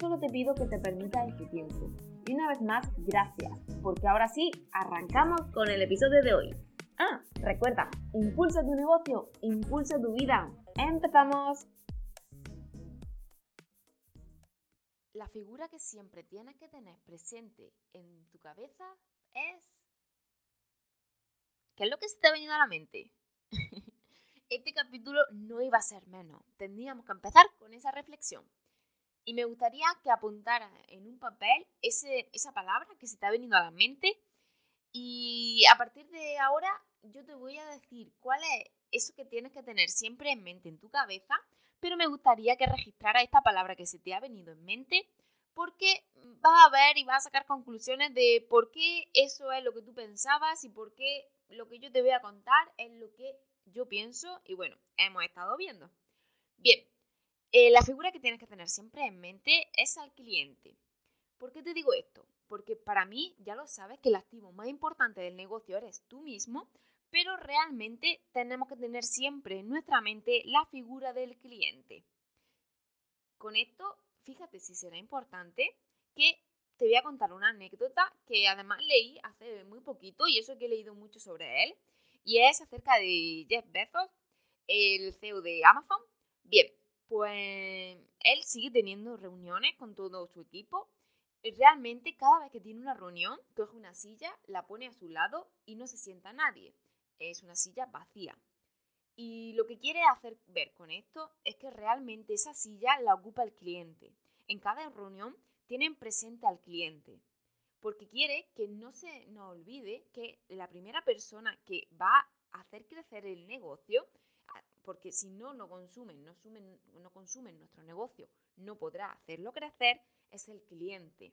solo te pido que te permitas este tiempo. Y una vez más, gracias, porque ahora sí, arrancamos con el episodio de hoy. Ah, recuerda, impulsa tu negocio, impulsa tu vida. ¡Empezamos! La figura que siempre tienes que tener presente en tu cabeza es... ¿Qué es lo que se te ha venido a la mente? este capítulo no iba a ser menos. Tendríamos que empezar con esa reflexión. Y me gustaría que apuntara en un papel esa palabra que se te ha venido a la mente. Y a partir de ahora yo te voy a decir cuál es eso que tienes que tener siempre en mente en tu cabeza, pero me gustaría que registrara esta palabra que se te ha venido en mente porque vas a ver y vas a sacar conclusiones de por qué eso es lo que tú pensabas y por qué lo que yo te voy a contar es lo que yo pienso y bueno, hemos estado viendo. Bien, eh, la figura que tienes que tener siempre en mente es al cliente. ¿Por qué te digo esto? Porque para mí, ya lo sabes, que el activo más importante del negocio eres tú mismo, pero realmente tenemos que tener siempre en nuestra mente la figura del cliente. Con esto, fíjate si será importante que te voy a contar una anécdota que además leí hace muy poquito y eso que he leído mucho sobre él, y es acerca de Jeff Bezos, el CEO de Amazon. Bien, pues él sigue teniendo reuniones con todo su equipo. Realmente cada vez que tiene una reunión, coge una silla, la pone a su lado y no se sienta nadie. Es una silla vacía. Y lo que quiere hacer ver con esto es que realmente esa silla la ocupa el cliente. En cada reunión tienen presente al cliente, porque quiere que no se nos olvide que la primera persona que va a hacer crecer el negocio porque si no lo consumen, no, no consumen nuestro negocio, no podrá hacerlo crecer, es el cliente.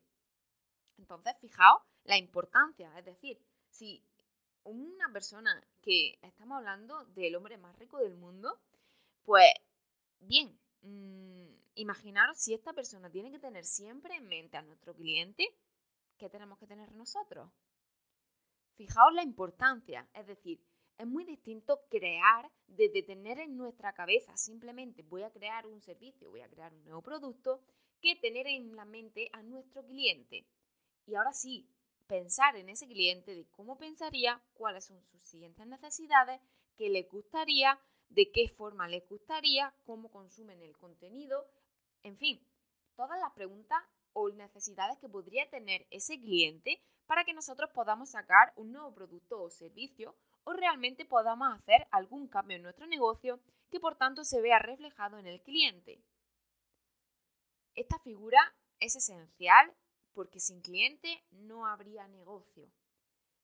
Entonces, fijaos la importancia, es decir, si una persona que estamos hablando del hombre más rico del mundo, pues bien, mmm, imaginaros si esta persona tiene que tener siempre en mente a nuestro cliente, ¿qué tenemos que tener nosotros? Fijaos la importancia, es decir, es muy distinto crear desde tener en nuestra cabeza simplemente voy a crear un servicio, voy a crear un nuevo producto, que tener en la mente a nuestro cliente. Y ahora sí, pensar en ese cliente de cómo pensaría, cuáles son sus siguientes necesidades, qué le gustaría, de qué forma le gustaría, cómo consumen el contenido, en fin, todas las preguntas o necesidades que podría tener ese cliente para que nosotros podamos sacar un nuevo producto o servicio o realmente podamos hacer algún cambio en nuestro negocio que por tanto se vea reflejado en el cliente. Esta figura es esencial porque sin cliente no habría negocio.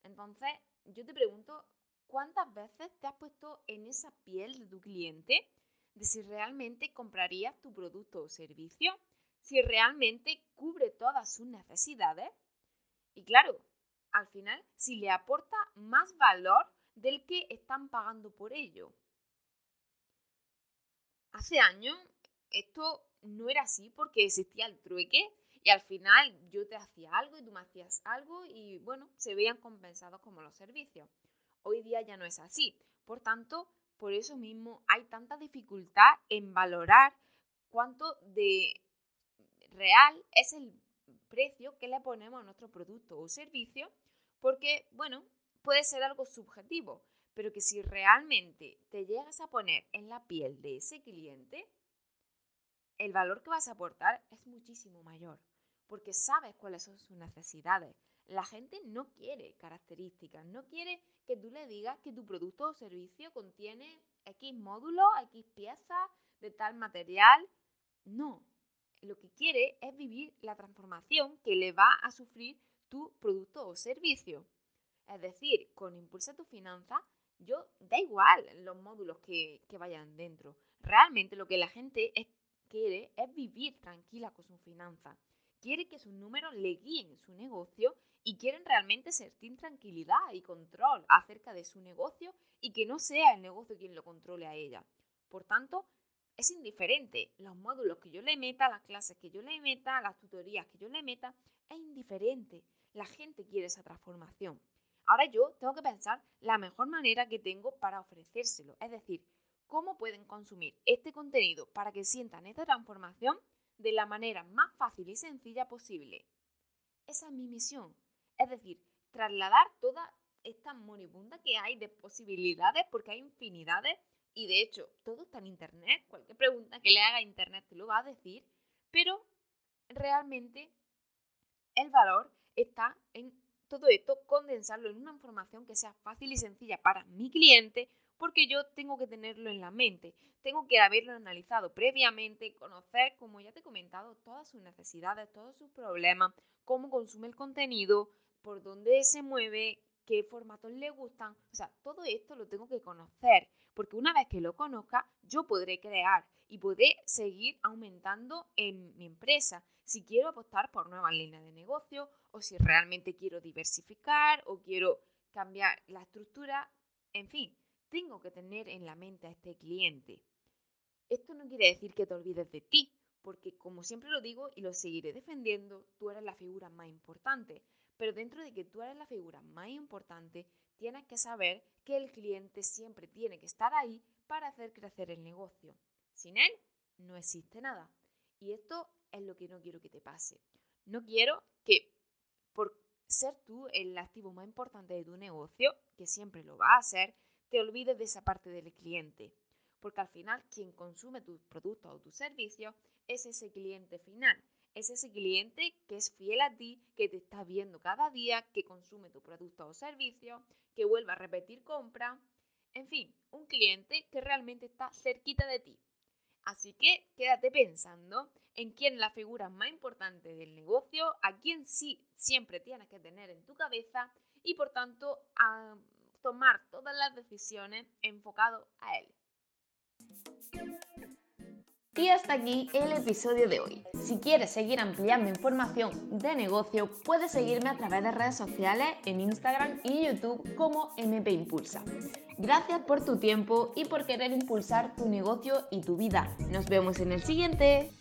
Entonces, yo te pregunto, ¿cuántas veces te has puesto en esa piel de tu cliente de si realmente comprarías tu producto o servicio? Si realmente cubre todas sus necesidades. Y claro, al final, si le aporta más valor del que están pagando por ello. Hace años esto no era así porque existía el trueque y al final yo te hacía algo y tú me hacías algo y bueno, se veían compensados como los servicios. Hoy día ya no es así. Por tanto, por eso mismo hay tanta dificultad en valorar cuánto de real es el precio que le ponemos a nuestro producto o servicio, porque, bueno, puede ser algo subjetivo, pero que si realmente te llegas a poner en la piel de ese cliente, el valor que vas a aportar es muchísimo mayor, porque sabes cuáles son sus necesidades. La gente no quiere características, no quiere que tú le digas que tu producto o servicio contiene X módulos, X piezas de tal material. No, lo que quiere es vivir la transformación que le va a sufrir tu producto o servicio. Es decir, con Impulsa tu finanza, yo da igual los módulos que, vayan dentro. Realmente lo que la gente quiere es vivir tranquila con sus finanzas. Quiere que sus números le guíen su negocio y quieren realmente sentir tranquilidad y control acerca de su negocio y que no sea el negocio quien lo controle a ella. Por tanto, es indiferente los módulos que yo le meta, las clases que yo le meta, las tutorías que yo le meta, es indiferente. La gente quiere esa transformación. Ahora yo tengo que pensar la mejor manera que tengo para ofrecérselo, es decir, cómo pueden consumir este contenido para que sientan esta transformación de la manera más fácil y sencilla posible. Esa es mi misión, es decir, trasladar toda esta moribunda que hay de posibilidades, porque hay infinidades, y de hecho todo está en Internet, cualquier pregunta que le haga a Internet te lo va a decir, pero realmente el valor está en todo esto, condensarlo en una información que sea fácil y sencilla para mi cliente, porque yo tengo que tenerlo en la mente, tengo que haberlo analizado previamente, conocer, como ya te he comentado, todas sus necesidades, todos sus problemas, cómo consume el contenido, por dónde se mueve, qué formatos le gustan. O sea, todo esto lo tengo que conocer, porque una vez que lo conozca, yo podré crear y podré seguir aumentando en mi empresa. Si quiero apostar por nuevas líneas de negocio o si realmente quiero diversificar o quiero cambiar la estructura, en fin, tengo que tener en la mente a este cliente. Esto no quiere decir que te olvides de ti, porque como siempre lo digo y lo seguiré defendiendo, tú eres la figura más importante. Pero dentro de que tú eres la figura más importante, tienes que saber que el cliente siempre tiene que estar ahí para hacer crecer el negocio. Sin él, no existe nada. Y esto es lo que no quiero que te pase. No quiero que por ser tú el activo más importante de tu negocio, que siempre lo va a ser, te olvides de esa parte del cliente porque al final quien consume tus productos o tus servicios es ese cliente final, es ese cliente que es fiel a ti, que te está viendo cada día, que consume tu producto o servicio, que vuelve a repetir compra, en fin, un cliente que realmente está cerquita de ti. Así que quédate pensando en quién la figura más importante del negocio, a quién sí siempre tienes que tener en tu cabeza y por tanto a tomar todas las decisiones enfocado a él. Y hasta aquí el episodio de hoy. Si quieres seguir ampliando información de negocio, puedes seguirme a través de redes sociales en Instagram y YouTube como MP Impulsa. Gracias por tu tiempo y por querer impulsar tu negocio y tu vida. Nos vemos en el siguiente.